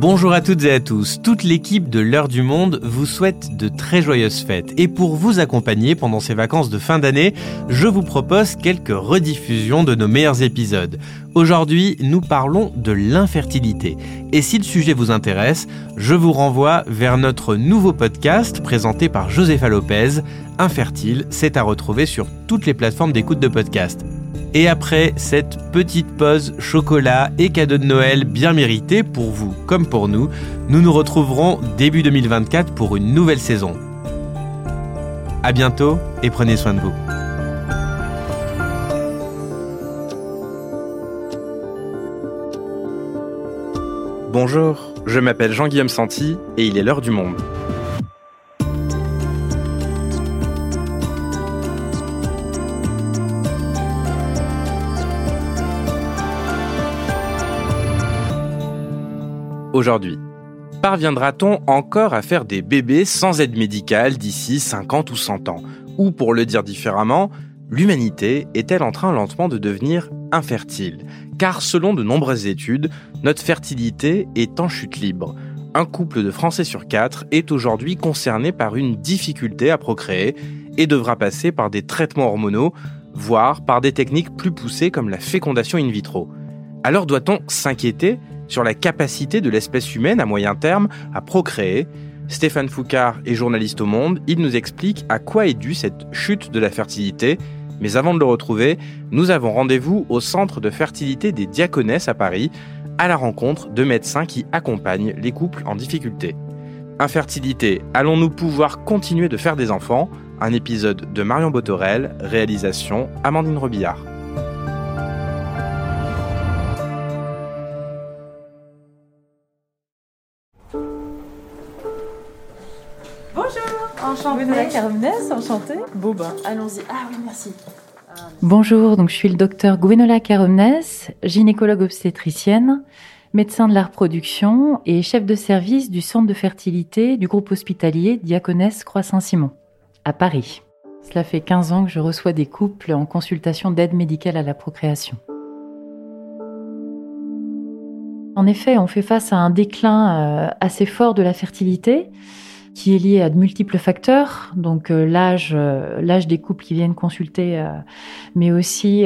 Bonjour à toutes et à tous. Toute l'équipe de l'heure du monde vous souhaite de très joyeuses fêtes. Et pour vous accompagner pendant ces vacances de fin d'année, je vous propose quelques rediffusions de nos meilleurs épisodes. Aujourd'hui, nous parlons de l'infertilité. Et si le sujet vous intéresse, je vous renvoie vers notre nouveau podcast présenté par Joséfa Lopez. Infertile, c'est à retrouver sur toutes les plateformes d'écoute de podcast. Et après cette petite pause chocolat et cadeau de Noël bien mérité pour vous comme pour nous, nous nous retrouverons début 2024 pour une nouvelle saison. À bientôt et prenez soin de vous. Bonjour, je m'appelle Jean-Guillaume Santi et il est l'heure du monde. Aujourd'hui. Parviendra-t-on encore à faire des bébés sans aide médicale d'ici 50 ou 100 ans? Ou pour le dire différemment, l'humanité est-elle en train lentement de devenir infertile? Car selon de nombreuses études, notre fertilité est en chute libre. Un couple de Français sur quatre est aujourd'hui concerné par une difficulté à procréer et devra passer par des traitements hormonaux, voire par des techniques plus poussées comme la fécondation in vitro. Alors doit-on s'inquiéter sur la capacité de l'espèce humaine à moyen terme à procréer. Stéphane Foucard est journaliste au Monde, il nous explique à quoi est due cette chute de la fertilité. Mais avant de le retrouver, nous avons rendez-vous au centre de fertilité des Diaconesses à Paris, à la rencontre de médecins qui accompagnent les couples en difficulté. Infertilité, allons-nous pouvoir continuer de faire des enfants? Un épisode de Marion Botorel, réalisation Amandine Robillard. Enchantée. Bon bah, allons-y. Ah oui, merci. Bonjour, donc je suis le docteur Gwenola Caromnes, gynécologue obstétricienne, médecin de la reproduction et chef de service du centre de fertilité du groupe hospitalier Diaconesse Croix-Saint-Simon, à Paris. Cela fait 15 ans que je reçois des couples en consultation d'aide médicale à la procréation. En effet, on fait face à un déclin euh, assez fort de la fertilité qui est lié à de multiples facteurs, donc euh, l'âge, euh, l'âge des couples qui viennent consulter, euh, mais aussi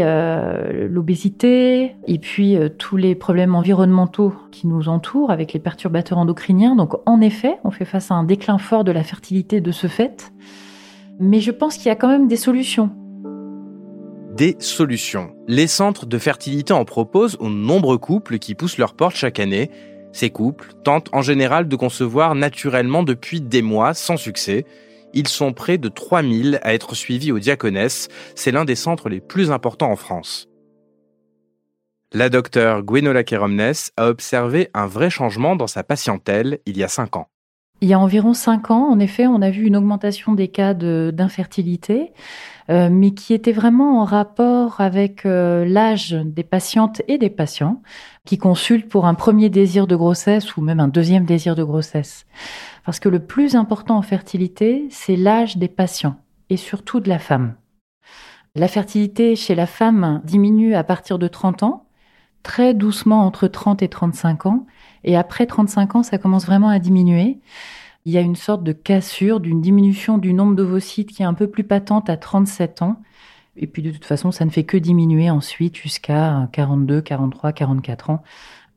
l'obésité, et puis tous les problèmes environnementaux qui nous entourent avec les perturbateurs endocriniens. Donc en effet, on fait face à un déclin fort de la fertilité de ce fait, mais je pense qu'il y a quand même des solutions. Des solutions. Les centres de fertilité en proposent aux nombreux couples qui poussent leurs portes chaque année ces couples tentent en général de concevoir naturellement depuis des mois sans succès. Ils sont près de 3000 à être suivis au Diaconesse. C'est l'un des centres les plus importants en France. La docteure Gwenola Keromnes a observé un vrai changement dans sa patientèle il y a 5 ans. Il y a environ 5 ans, en effet, on a vu une augmentation des cas d'infertilité. Euh, mais qui était vraiment en rapport avec euh, l'âge des patientes et des patients qui consultent pour un premier désir de grossesse ou même un deuxième désir de grossesse. Parce que le plus important en fertilité, c'est l'âge des patients et surtout de la femme. La fertilité chez la femme diminue à partir de 30 ans, très doucement entre 30 et 35 ans, et après 35 ans, ça commence vraiment à diminuer il y a une sorte de cassure, d'une diminution du nombre d'ovocytes qui est un peu plus patente à 37 ans. Et puis de toute façon, ça ne fait que diminuer ensuite jusqu'à 42, 43, 44 ans,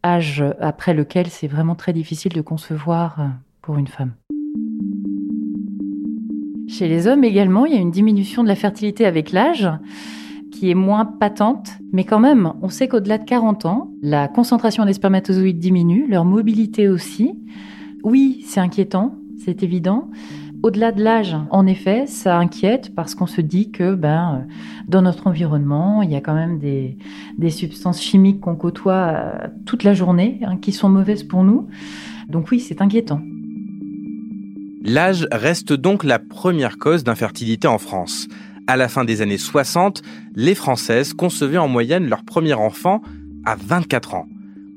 âge après lequel c'est vraiment très difficile de concevoir euh, pour une femme. Chez les hommes également, il y a une diminution de la fertilité avec l'âge qui est moins patente, mais quand même, on sait qu'au-delà de 40 ans, la concentration des spermatozoïdes diminue, leur mobilité aussi. Oui, c'est inquiétant, c'est évident. Au-delà de l'âge, en effet, ça inquiète parce qu'on se dit que ben, euh, dans notre environnement, il y a quand même des, substances chimiques qu'on côtoie euh, toute la journée hein, qui sont mauvaises pour nous. Donc oui, c'est inquiétant. L'âge reste donc la première cause d'infertilité en France. À la fin des années 60, les Françaises concevaient en moyenne leur premier enfant à 24 ans.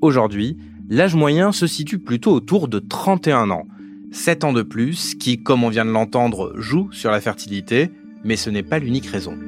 Aujourd'hui, l'âge moyen se situe plutôt autour de 31 ans. 7 ans de plus qui, comme on vient de l'entendre, joue sur la fertilité, mais ce n'est pas l'unique raison.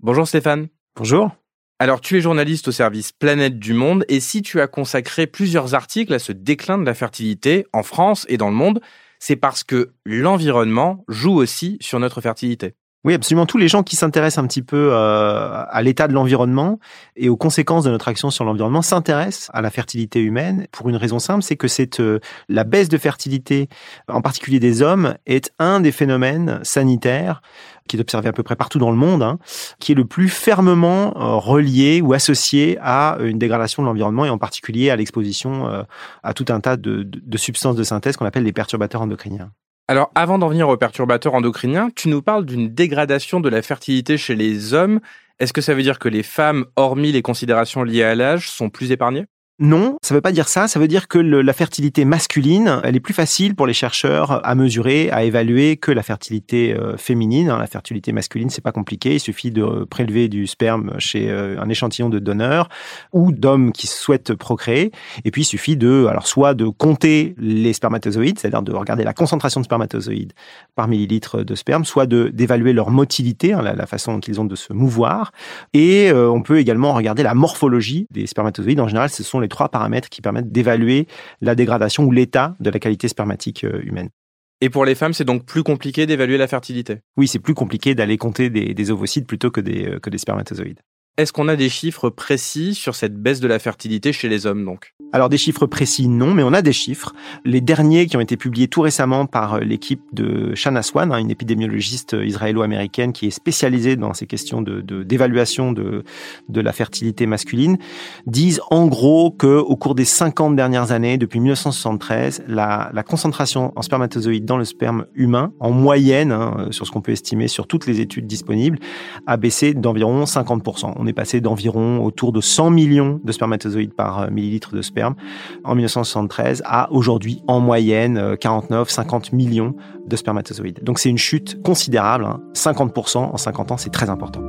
Bonjour Stéphane. Bonjour. Alors tu es journaliste au service Planète du Monde et si tu as consacré plusieurs articles à ce déclin de la fertilité en France et dans le monde, c'est parce que l'environnement joue aussi sur notre fertilité. Oui, absolument. Tous les gens qui s'intéressent un petit peu euh, à l'état de l'environnement et aux conséquences de notre action sur l'environnement s'intéressent à la fertilité humaine pour une raison simple, c'est que euh, la baisse de fertilité, en particulier des hommes, est un des phénomènes sanitaires qui est observé à peu près partout dans le monde, hein, qui est le plus fermement euh, relié ou associé à une dégradation de l'environnement et en particulier à l'exposition euh, à tout un tas de, de substances de synthèse qu'on appelle les perturbateurs endocriniens. Alors, avant d'en venir aux perturbateurs endocriniens, tu nous parles d'une dégradation de la fertilité chez les hommes. Est-ce que ça veut dire que les femmes, hormis les considérations liées à l'âge, sont plus épargnées? Non, ça ne veut pas dire ça. Ça veut dire que la fertilité masculine, elle est plus facile pour les chercheurs à mesurer, à évaluer que la fertilité euh, féminine. Hein, la fertilité masculine, c'est pas compliqué. Il suffit de prélever du sperme chez euh, un échantillon de donneurs ou d'hommes qui souhaitent procréer. Et puis, il suffit de, alors, soit de compter les spermatozoïdes, c'est-à-dire de regarder la concentration de spermatozoïdes par millilitre de sperme, soit d'évaluer leur motilité, hein, la, façon qu'ils ont de se mouvoir. Et euh, on peut également regarder la morphologie des spermatozoïdes. En général, ce sont les trois paramètres qui permettent d'évaluer la dégradation ou l'état de la qualité spermatique euh, humaine. Et pour les femmes, c'est donc plus compliqué d'évaluer la fertilité? Oui, c'est plus compliqué d'aller compter des, ovocytes plutôt que des, euh, que des spermatozoïdes. Est-ce qu'on a des chiffres précis sur cette baisse de la fertilité chez les hommes donc? Alors des chiffres précis non, mais on a des chiffres. Les derniers qui ont été publiés tout récemment par euh, l'équipe de Shana Swan, hein, une épidémiologiste euh, israélo-américaine qui est spécialisée dans ces questions de d'évaluation de, de, la fertilité masculine, disent en gros que au cours des 50 dernières années, depuis 1973, la, la concentration en spermatozoïdes dans le sperme humain, en moyenne, hein, sur ce qu'on peut estimer sur toutes les études disponibles, a baissé d'environ 50% on est passé d'environ autour de 100 millions de spermatozoïdes par euh, millilitre de sperme en 1973 à aujourd'hui en moyenne 49-50 euh, millions de spermatozoïdes. Donc c'est une chute considérable, 50% hein. en 50 ans, c'est très important.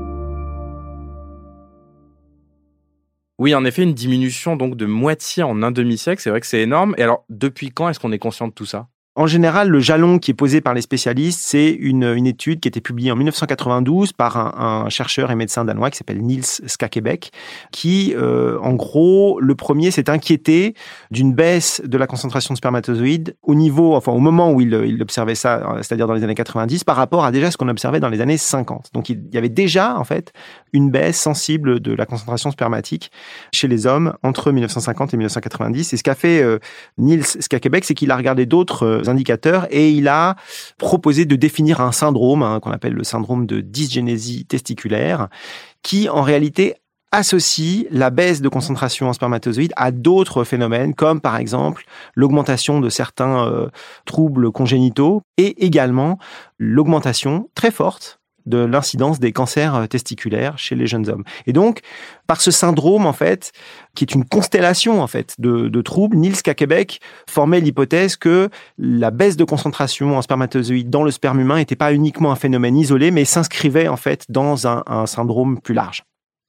Oui, en effet, une diminution de moitié en un demi-siècle, c'est vrai que c'est énorme. Et alors, depuis quand est-ce qu'on est conscient de tout ça? En général, le jalon qui est posé par les spécialistes, c'est une, une, étude qui a été publiée en 1992 par un, un chercheur et médecin danois qui s'appelle Niels Skakebeck, qui, euh, en gros, le premier s'est inquiété d'une baisse de la concentration de spermatozoïdes au niveau, enfin au moment où il, il observait ça, euh, c'est-à-dire dans les années 90, par rapport à déjà ce qu'on observait dans les années 50. Donc il y avait déjà, en fait, une baisse sensible de la concentration spermatique chez les hommes entre 1950 et 1990. Et ce qu'a fait euh, Niels Skakebeck, c'est qu'il a regardé d'autres euh, indicateurs et il a proposé de définir un syndrome hein, qu'on appelle le syndrome de dysgénésie testiculaire qui en réalité associe la baisse de concentration en spermatozoïdes à d'autres phénomènes comme par exemple l'augmentation de certains euh, troubles congénitaux et également l'augmentation très forte de l'incidence des cancers euh, testiculaires chez les jeunes hommes. Et donc, par ce syndrome, en fait, qui est une constellation, en fait, de, troubles, Niels Kakebeck formait l'hypothèse que la baisse de concentration en spermatozoïdes dans le sperme humain n'était pas uniquement un phénomène isolé, mais s'inscrivait, en fait, dans un, un syndrome plus large.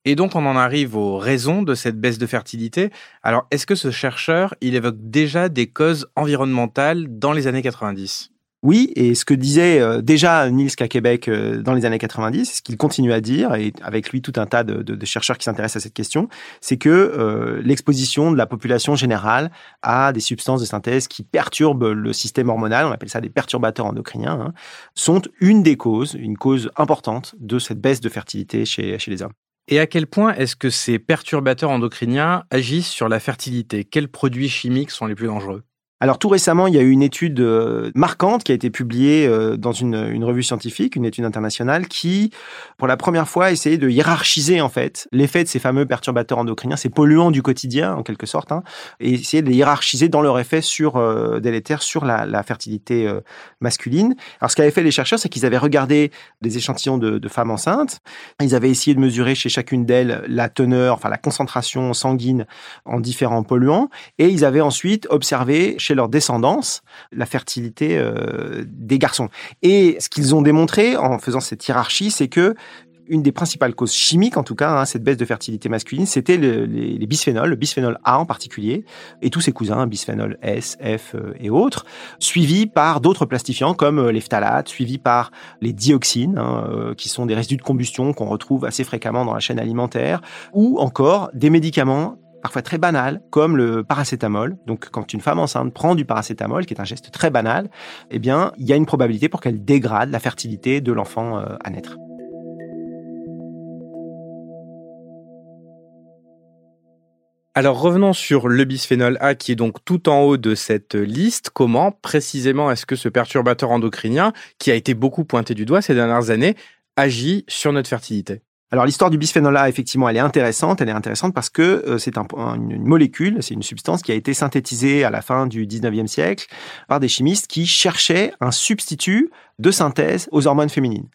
Et donc, on en arrive aux raisons de cette baisse de fertilité. Alors, est-ce que ce chercheur, il évoque déjà des causes environnementales dans les années 90 oui, et ce que disait euh, déjà Niels Kakebeck euh, dans les années 90, ce qu'il continue à dire, et avec lui tout un tas de, chercheurs qui s'intéressent à cette question, c'est que euh, l'exposition de la population générale à des substances de synthèse qui perturbent le système hormonal, on appelle ça des perturbateurs endocriniens, hein, sont une des causes, une cause importante de cette baisse de fertilité chez les hommes. Et à quel point est-ce que ces perturbateurs endocriniens agissent sur la fertilité? Quels produits chimiques sont les plus dangereux? Alors tout récemment, il y a eu une étude euh, marquante qui a été publiée euh, dans une, revue scientifique, une étude internationale, qui, pour la première fois, essayait de hiérarchiser en fait l'effet de ces fameux perturbateurs endocriniens, ces polluants du quotidien en quelque sorte, hein, et essayer de les hiérarchiser dans leur effet sur euh, délétère sur la, fertilité masculine. Alors ce qu'avaient fait les chercheurs, c'est qu'ils avaient regardé des échantillons de, de, femmes enceintes, ils avaient essayé de mesurer chez chacune d'elles la teneur, enfin la concentration sanguine en différents polluants, et ils avaient ensuite observé chez leur descendance la fertilité euh, des garçons. Et ce qu'ils ont démontré en faisant cette hiérarchie, c'est que une des principales causes chimiques, en tout cas, hein, cette baisse de fertilité masculine, c'était le, les, bisphénols, le bisphénol A en particulier, et tous ses cousins, bisphénol S, F euh, et autres, suivis par d'autres plastifiants comme euh, les phtalates, suivis par les dioxines, hein, qui sont des résidus de combustion qu'on retrouve assez fréquemment dans la chaîne alimentaire, ou encore des médicaments parfois très banal, comme le paracétamol. Donc, quand une femme enceinte prend du paracétamol, qui est un geste très banal, eh bien, il y a une probabilité pour qu'elle dégrade la fertilité de l'enfant à naître. Alors revenons sur le bisphénol A qui est donc tout en haut de cette liste. Comment précisément est-ce que ce perturbateur endocrinien, qui a été beaucoup pointé du doigt ces dernières années, agit sur notre fertilité? Alors l'histoire du bisphénol A, effectivement, elle est intéressante. Elle est intéressante parce que euh, c'est un, une molécule, c'est une substance qui a été synthétisée à la fin du 19e siècle par des chimistes qui cherchaient un substitut de synthèse aux hormones féminines.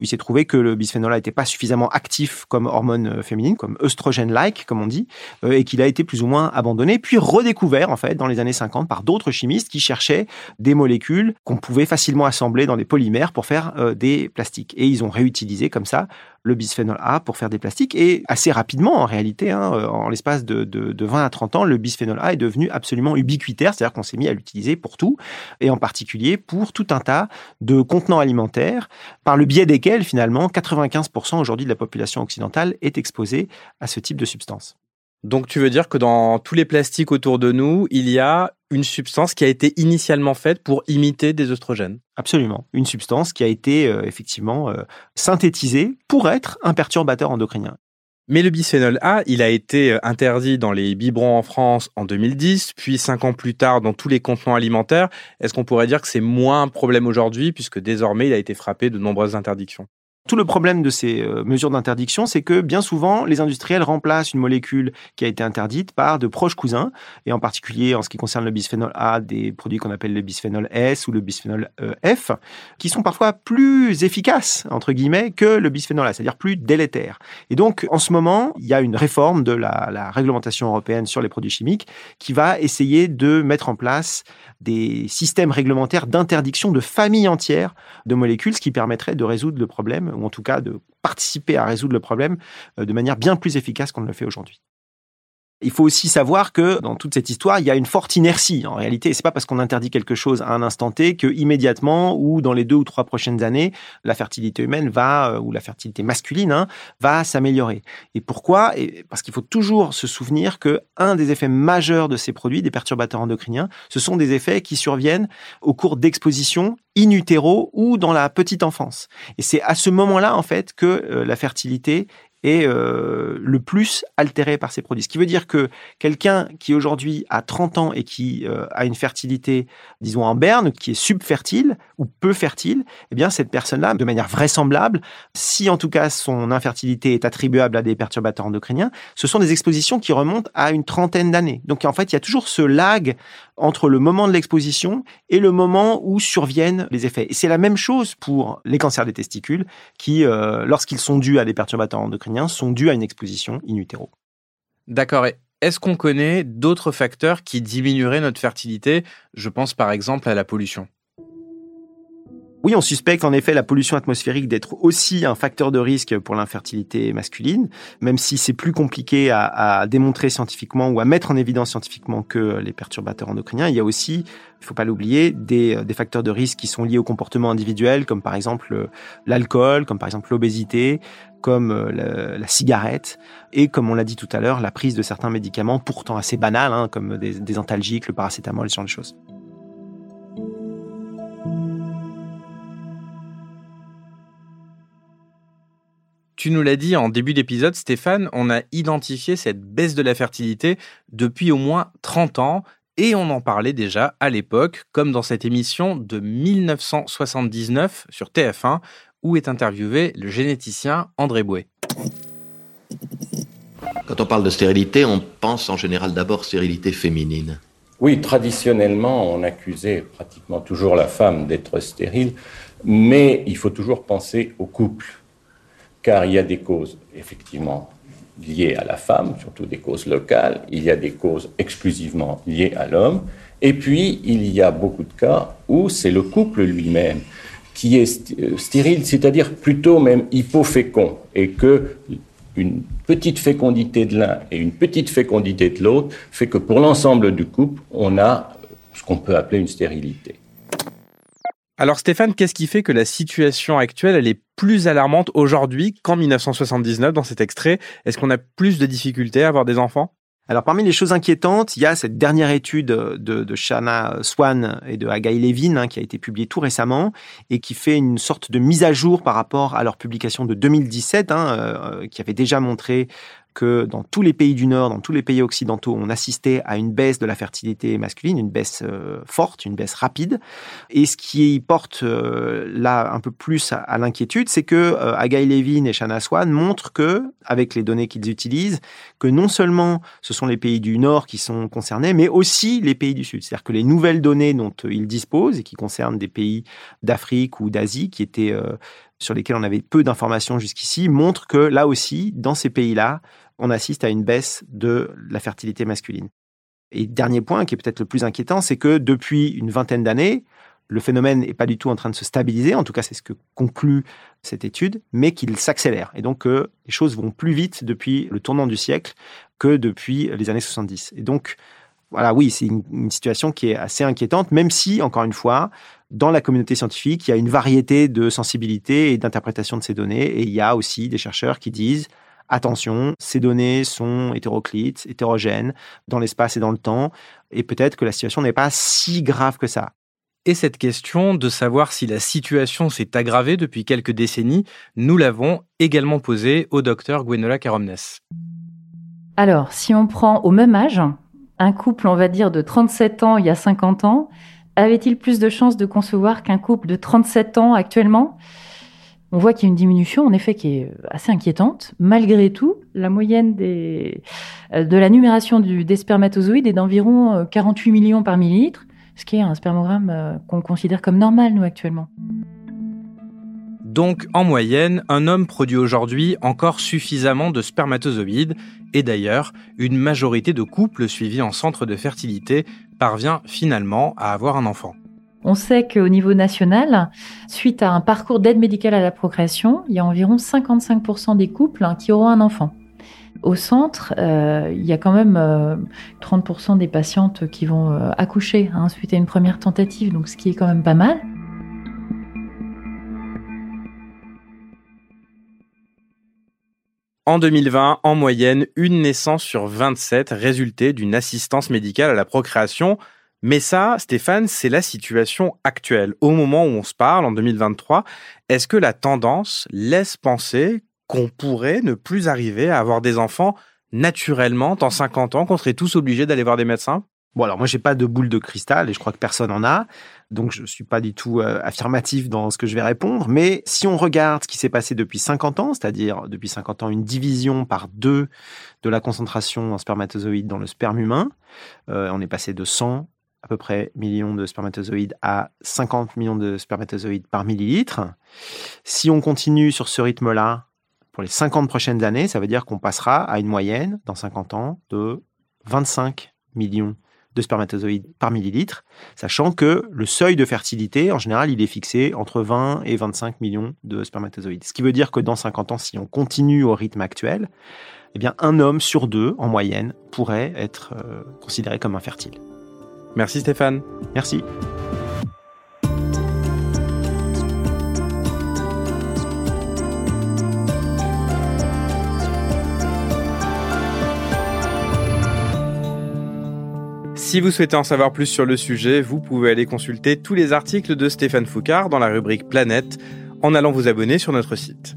Il s'est trouvé que le bisphénol A n'était pas suffisamment actif comme hormone euh, féminine, comme œstrogène-like, comme on dit, euh, et qu'il a été plus ou moins abandonné, puis redécouvert, en fait, dans les années 50 par d'autres chimistes qui cherchaient des molécules qu'on pouvait facilement assembler dans des polymères pour faire euh, des plastiques. Et ils ont réutilisé comme ça le bisphénol A pour faire des plastiques. Et assez rapidement, en réalité, hein, en l'espace de, de, de 20 à 30 ans, le bisphénol A est devenu absolument ubiquitaire, c'est-à-dire qu'on s'est mis à l'utiliser pour tout, et en particulier pour tout un tas de contenants alimentaires, par le biais desquels, finalement, 95% aujourd'hui de la population occidentale est exposée à ce type de substance. Donc tu veux dire que dans tous les plastiques autour de nous, il y a une substance qui a été initialement faite pour imiter des oestrogènes? Absolument. Une substance qui a été euh, effectivement euh, synthétisée pour être un perturbateur endocrinien. Mais le bisphénol A, il a été euh, interdit dans les biberons en France en 2010, puis cinq ans plus tard dans tous les contenants alimentaires. Est-ce qu'on pourrait dire que c'est moins un problème aujourd'hui, puisque désormais il a été frappé de nombreuses interdictions? Tout le problème de ces euh, mesures d'interdiction, c'est que bien souvent, les industriels remplacent une molécule qui a été interdite par de proches cousins, et en particulier en ce qui concerne le bisphénol A, des produits qu'on appelle le bisphénol S ou le bisphénol euh, F, qui sont parfois plus efficaces, entre guillemets, que le bisphénol A, c'est-à-dire plus délétères. Et donc, en ce moment, il y a une réforme de la, la réglementation européenne sur les produits chimiques qui va essayer de mettre en place des systèmes réglementaires d'interdiction de familles entières de molécules, ce qui permettrait de résoudre le problème ou en tout cas de participer à résoudre le problème euh, de manière bien plus efficace qu'on ne le fait aujourd'hui. Il faut aussi savoir que dans toute cette histoire, il y a une forte inertie. En réalité, c'est pas parce qu'on interdit quelque chose à un instant T que immédiatement ou dans les deux ou trois prochaines années, la fertilité humaine va euh, ou la fertilité masculine hein, va s'améliorer. Et pourquoi? Parce qu'il faut toujours se souvenir que un des effets majeurs de ces produits, des perturbateurs endocriniens, ce sont des effets qui surviennent au cours d'exposition in utero ou dans la petite enfance. Et c'est à ce moment-là en fait que euh, la fertilité est euh, le plus altéré par ces produits. Ce qui veut dire que quelqu'un qui aujourd'hui a 30 ans et qui euh, a une fertilité, disons en berne, qui est subfertile ou peu fertile, eh bien cette personne-là, de manière vraisemblable, si en tout cas son infertilité est attribuable à des perturbateurs endocriniens, ce sont des expositions qui remontent à une trentaine d'années. Donc en fait, il y a toujours ce lag entre le moment de l'exposition et le moment où surviennent les effets. Et c'est la même chose pour les cancers des testicules qui, euh, lorsqu'ils sont dus à des perturbateurs endocriniens, sont dus à une exposition in utero. D'accord. Est-ce qu'on connaît d'autres facteurs qui diminueraient notre fertilité? Je pense par exemple à la pollution. Oui, on suspecte en effet la pollution atmosphérique d'être aussi un facteur de risque pour l'infertilité masculine, même si c'est plus compliqué à, démontrer scientifiquement ou à mettre en évidence scientifiquement que les perturbateurs endocriniens. Il y a aussi, il faut pas l'oublier, des, facteurs de risque qui sont liés au comportement individuel, comme par exemple l'alcool, comme par exemple l'obésité, comme la, la, cigarette et comme on l'a dit tout à l'heure, la prise de certains médicaments pourtant assez banals, hein, comme des, des antalgiques, le paracétamol, ce genre de choses. Tu nous l'as dit en début d'épisode, Stéphane, on a identifié cette baisse de la fertilité depuis au moins 30 ans et on en parlait déjà à l'époque, comme dans cette émission de 1979 sur TF1 où est interviewé le généticien André Bouet. Quand on parle de stérilité, on pense en général d'abord stérilité féminine. Oui, traditionnellement, on accusait pratiquement toujours la femme d'être stérile, mais il faut toujours penser au couple car il y a des causes effectivement liées à la femme, surtout des causes locales, il y a des causes exclusivement liées à l'homme, et puis il y a beaucoup de cas où c'est le couple lui-même qui est euh, stérile, c'est-à-dire plutôt même hypofécond, et que une petite fécondité de l'un et une petite fécondité de l'autre fait que pour l'ensemble du couple, on a ce qu'on peut appeler une stérilité. Alors Stéphane, qu'est-ce qui fait que la situation actuelle, elle est plus alarmante aujourd'hui qu'en 1979 dans cet extrait? Est-ce qu'on a plus de difficultés à avoir des enfants? Alors parmi les choses inquiétantes, il y a cette dernière étude de, Shana Swan et de Agaï Levin hein, qui a été publiée tout récemment et qui fait une sorte de mise à jour par rapport à leur publication de 2017 hein, euh, qui avait déjà montré que dans tous les pays du Nord, dans tous les pays occidentaux, on assistait à une baisse de la fertilité masculine, une baisse euh, forte, une baisse rapide. Et ce qui porte euh, là un peu plus à, l'inquiétude, c'est que euh, Agaï Levin et Shana Swan montrent que, avec les données qu'ils utilisent, que non seulement ce sont les pays du Nord qui sont concernés, mais aussi les pays du Sud. C'est-à-dire que les nouvelles données dont ils disposent et qui concernent des pays d'Afrique ou d'Asie qui étaient sur lesquels on avait peu d'informations jusqu'ici, montrent que là aussi, dans ces pays-là, on assiste à une baisse de la fertilité masculine. Et dernier point, qui est peut-être le plus inquiétant, c'est que depuis une vingtaine d'années, le phénomène n'est pas du tout en train de se stabiliser, en tout cas c'est ce que conclut cette étude, mais qu'il s'accélère. Et donc les choses vont plus vite depuis le tournant du siècle que depuis les années 70. Et donc voilà, oui, c'est une, situation qui est assez inquiétante, même si, encore une fois, dans la communauté scientifique, il y a une variété de sensibilités et d'interprétation de ces données, et il y a aussi des chercheurs qui disent attention, ces données sont hétéroclites, hétérogènes dans l'espace et dans le temps, et peut-être que la situation n'est pas si grave que ça. Et cette question de savoir si la situation s'est aggravée depuis quelques décennies, nous l'avons également posée au docteur Gwenola Caromnes. Alors, si on prend au même âge, un couple, on va dire, de 37 ans il y a 50 ans, avait-il plus de chances de concevoir qu'un couple de 37 ans actuellement? On voit qu'il y a une diminution, en effet, qui est assez inquiétante. Malgré tout, la moyenne euh, de la numération des spermatozoïdes est d'environ 48 euh, millions par millilitre, ce qui est un spermogramme euh, qu'on considère comme normal, nous, actuellement. Donc, en moyenne, un homme produit aujourd'hui encore suffisamment de spermatozoïdes, et d'ailleurs, une majorité de couples suivis en centre de fertilité parvient finalement à avoir un enfant. On sait qu'au niveau national, suite à un parcours d'aide médicale à la procréation, il y a environ 55% des couples hein, qui auront un enfant. Au centre, euh, il y a quand même 30% euh, des patientes qui vont euh, accoucher hein, suite à une première tentative, donc ce qui est quand même pas mal. En 2020, en moyenne, une naissance sur 27 résultait d'une assistance médicale à la procréation. Mais ça, Stéphane, c'est la situation actuelle. Au moment où on se parle, en 2023, est-ce que la tendance laisse penser qu'on pourrait ne plus arriver à avoir des enfants naturellement dans 50 ans, qu'on serait tous obligés d'aller voir des médecins? Bon, alors moi, j'ai pas de boule de cristal et je crois que personne en a. Donc, je suis pas du tout euh, affirmatif dans ce que je vais répondre. Mais si on regarde ce qui s'est passé depuis 50 ans, c'est-à-dire depuis 50 ans, une division par deux de la concentration en spermatozoïdes dans le sperme humain, euh, on est passé de 100 à peu près millions de spermatozoïdes à 50 millions de spermatozoïdes par millilitre. Si on continue sur ce rythme-là pour les 50 prochaines années, ça veut dire qu'on passera à une moyenne dans 50 ans de 25 millions de spermatozoïdes par millilitre, sachant que le seuil de fertilité, en général, il est fixé entre 20 et 25 millions de spermatozoïdes. Ce qui veut dire que dans 50 ans, si on continue au rythme actuel, eh bien, un homme sur deux, en moyenne, pourrait être euh, considéré comme infertile. Merci Stéphane. Merci. Si vous souhaitez en savoir plus sur le sujet, vous pouvez aller consulter tous les articles de Stéphane Foucard dans la rubrique Planète en allant vous abonner sur notre site.